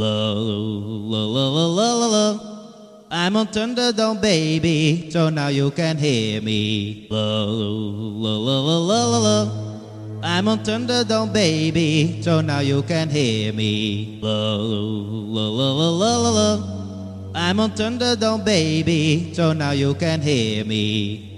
La la la la la la la. I'm on Thunderdome, baby, so now you can hear me. La la la la la la la. I'm on Thunderdome, baby, so now you can hear me. La la la la la la la. I'm on Thunderdome, baby, so now you can hear me.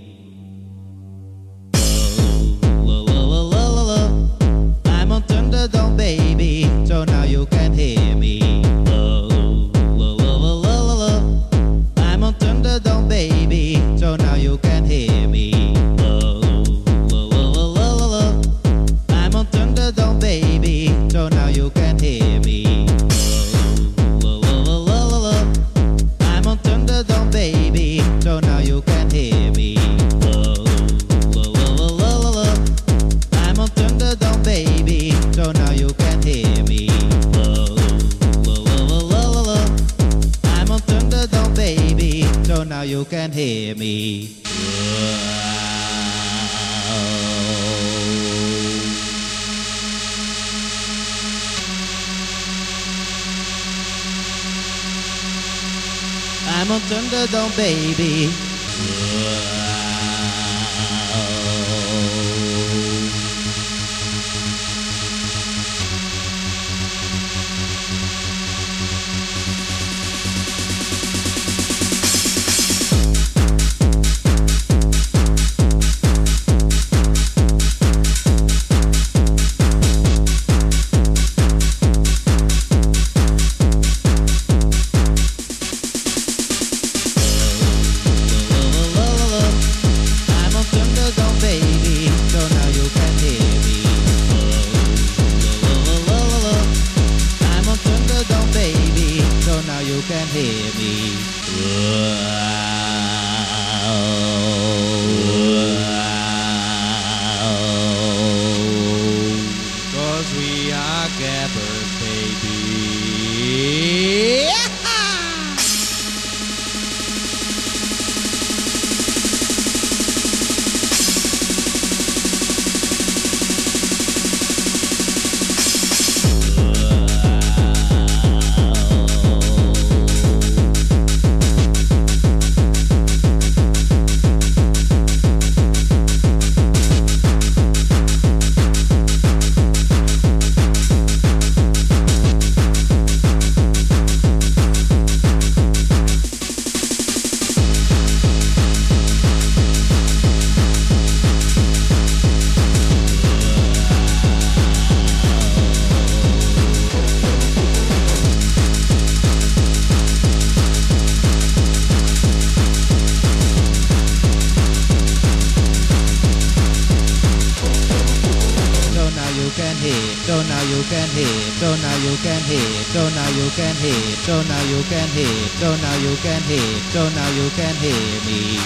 under the baby. So now you can hear me.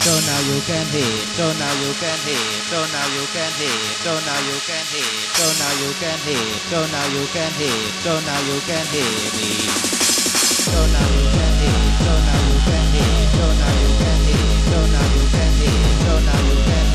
So now you can hear. So now you can hear. So now you can hear. So now you can hear. So now you can hear. So now you can hear. So now you can hear me. So now you can hear. So now you can hear. So now you can hear. So now you can hear. So now you can.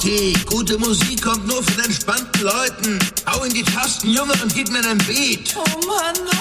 Party. Gute Musik kommt nur von entspannten Leuten. Hau in die Tasten, Junge, und gib mir nen Beat. Oh Mann, oh.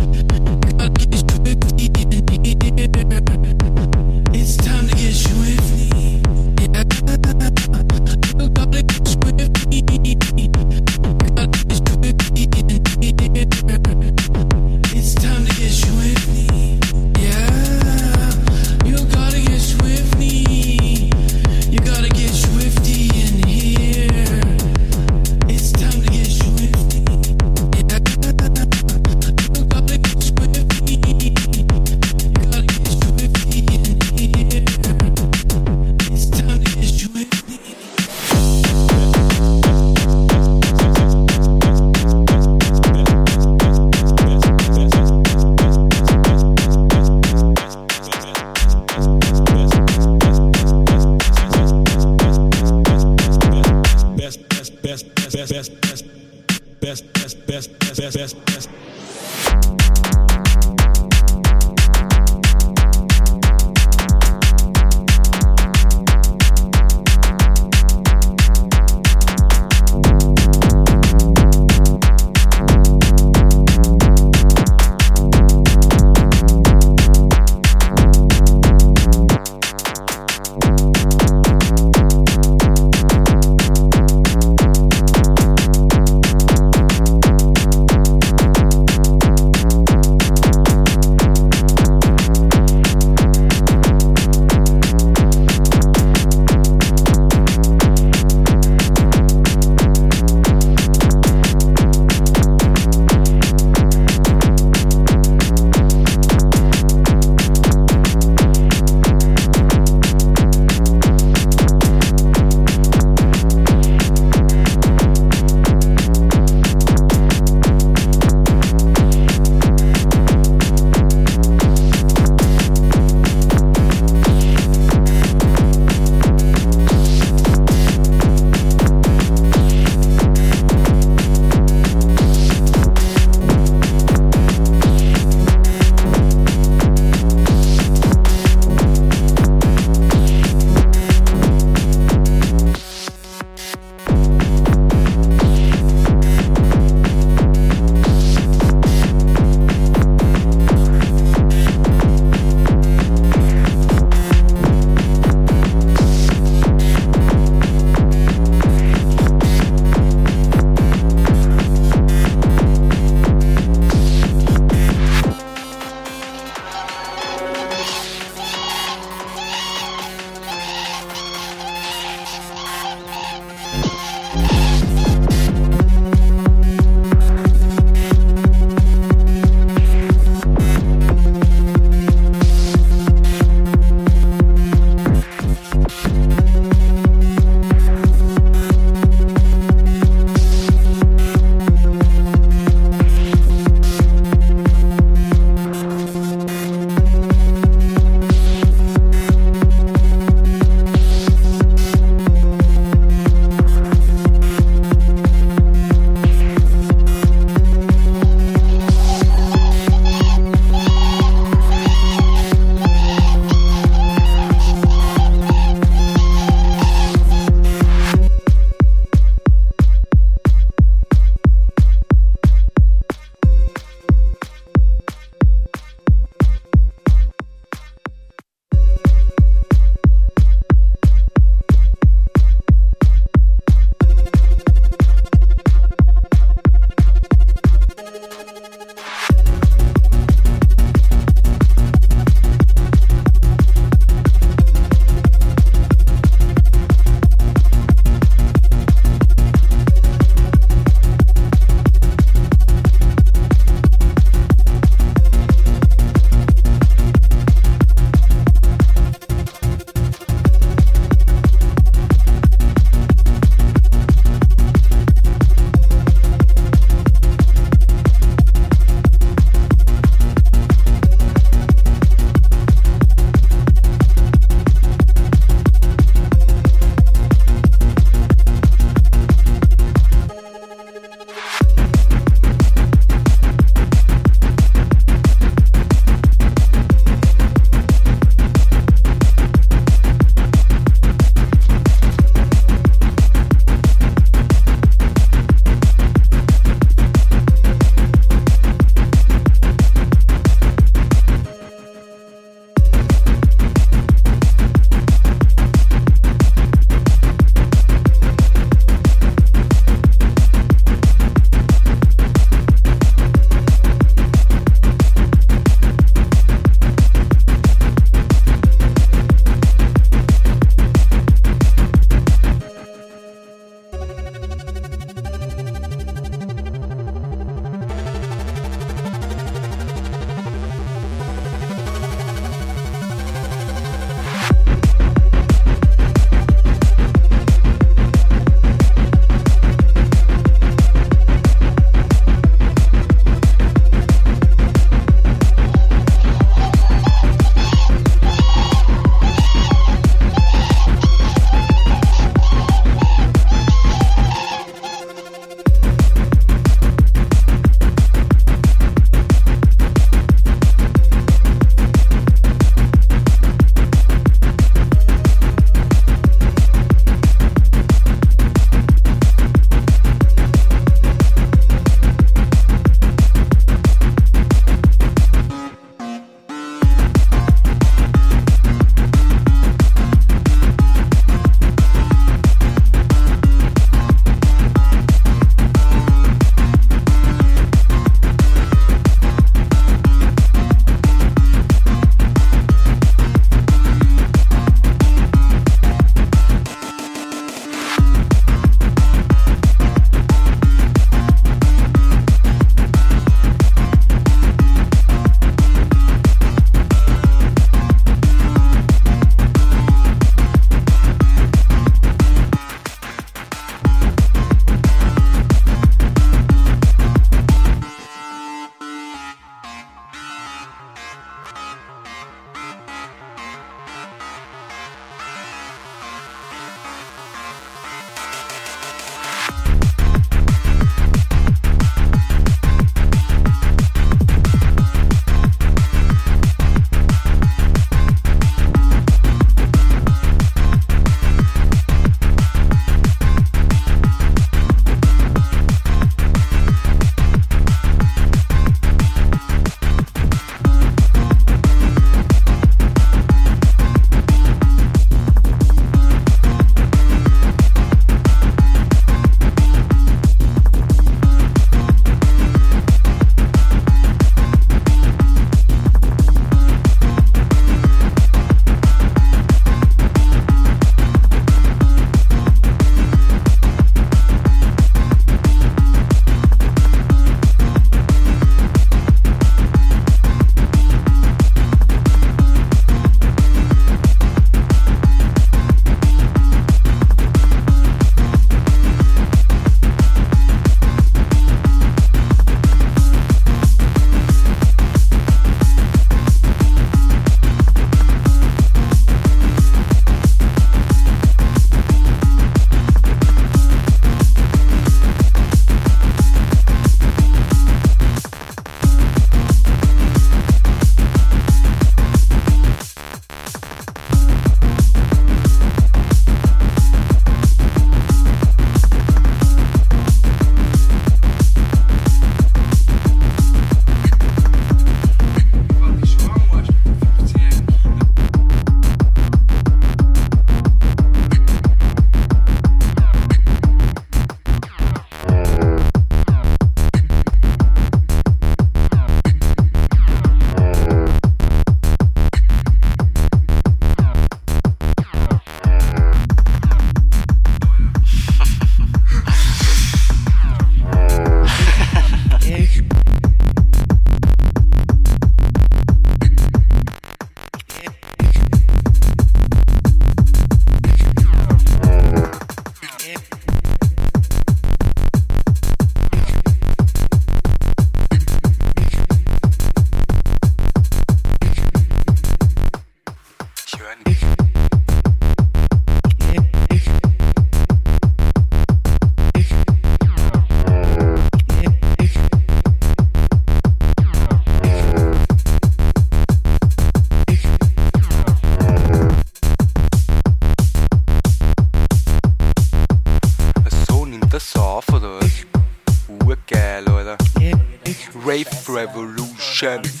Revolution.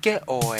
Zerficke euch.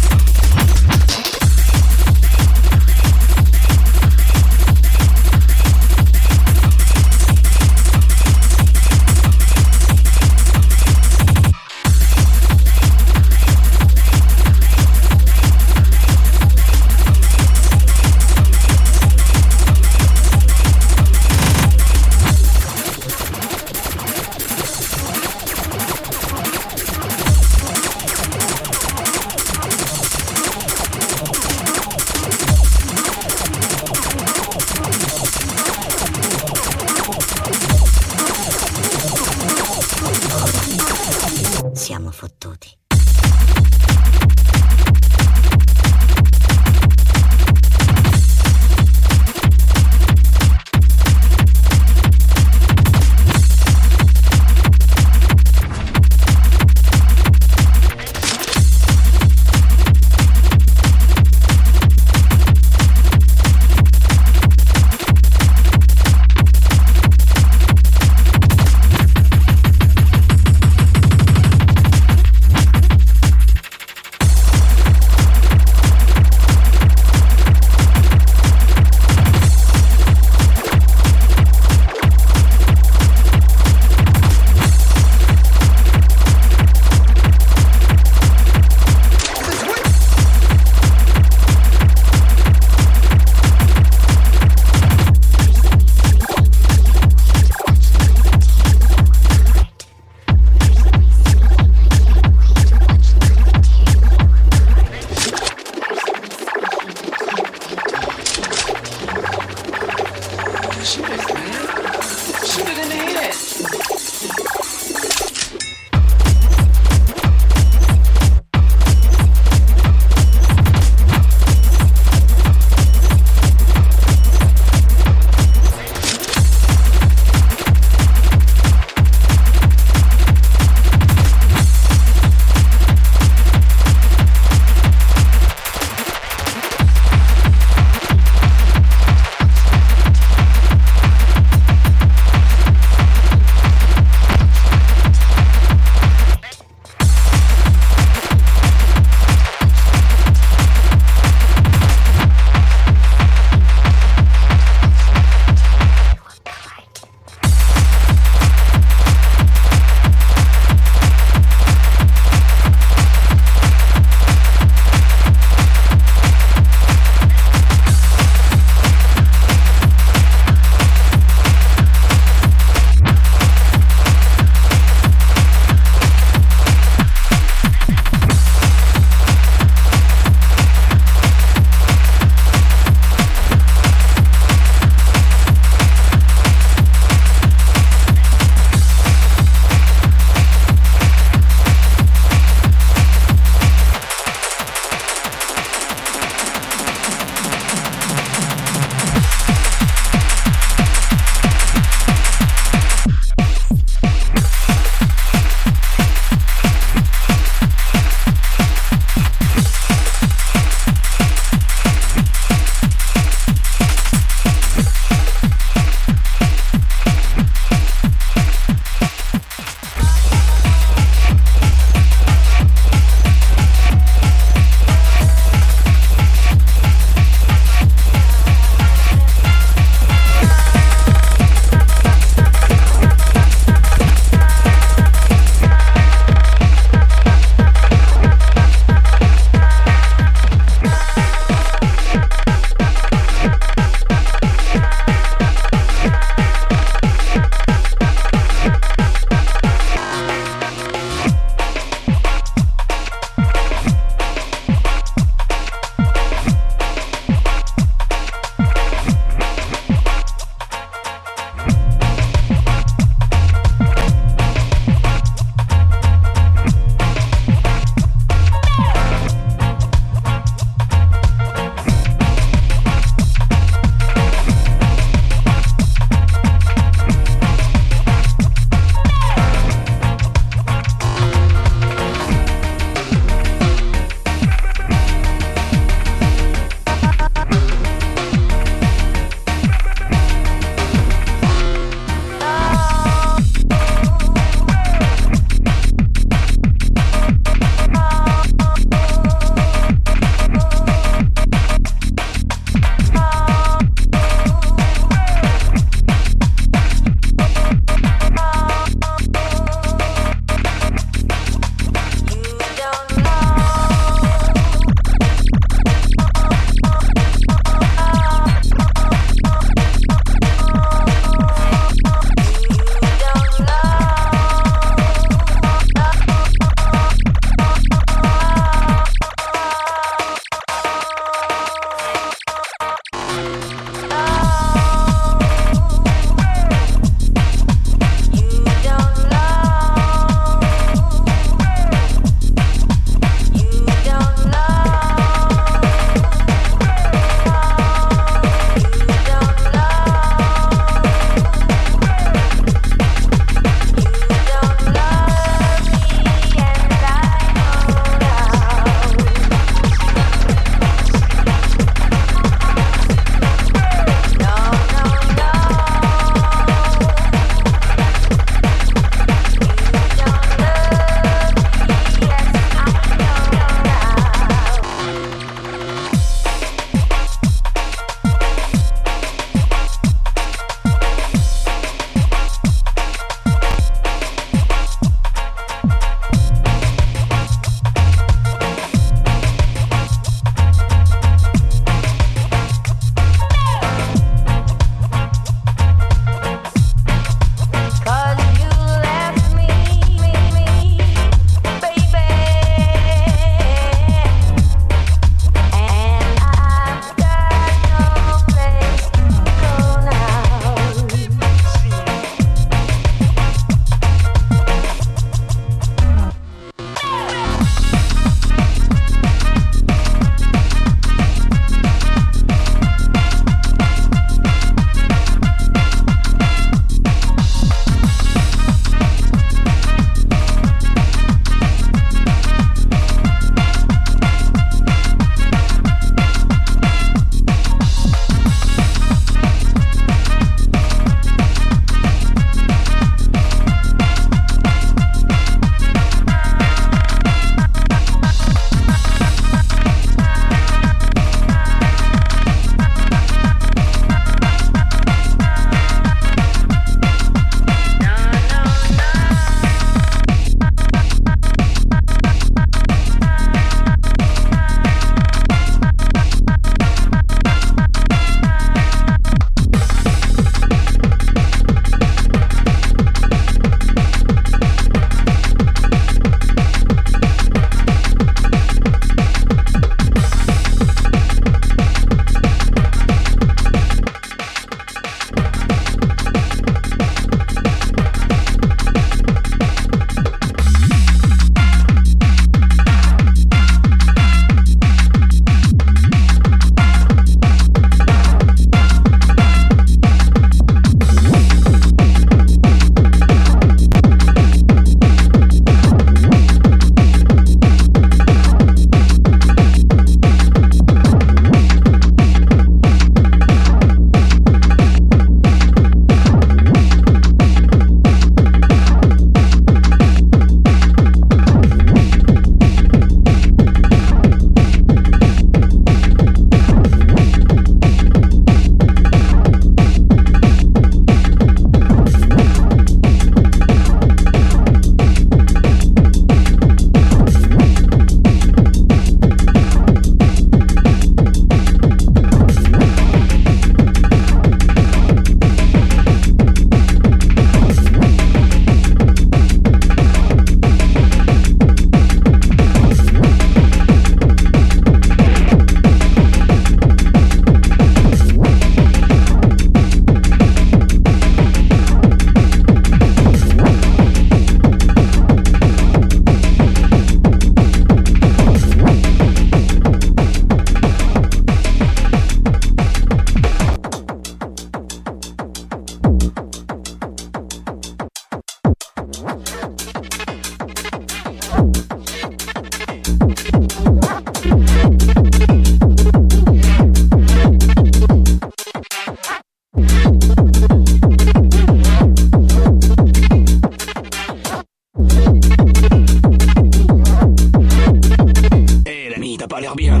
pas l'air bien.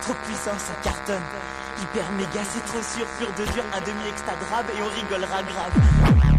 Trop puissant, ça cartonne. Hyper méga, c'est trop sûr, pur de dur, un demi extra drabe et on rigolera grave.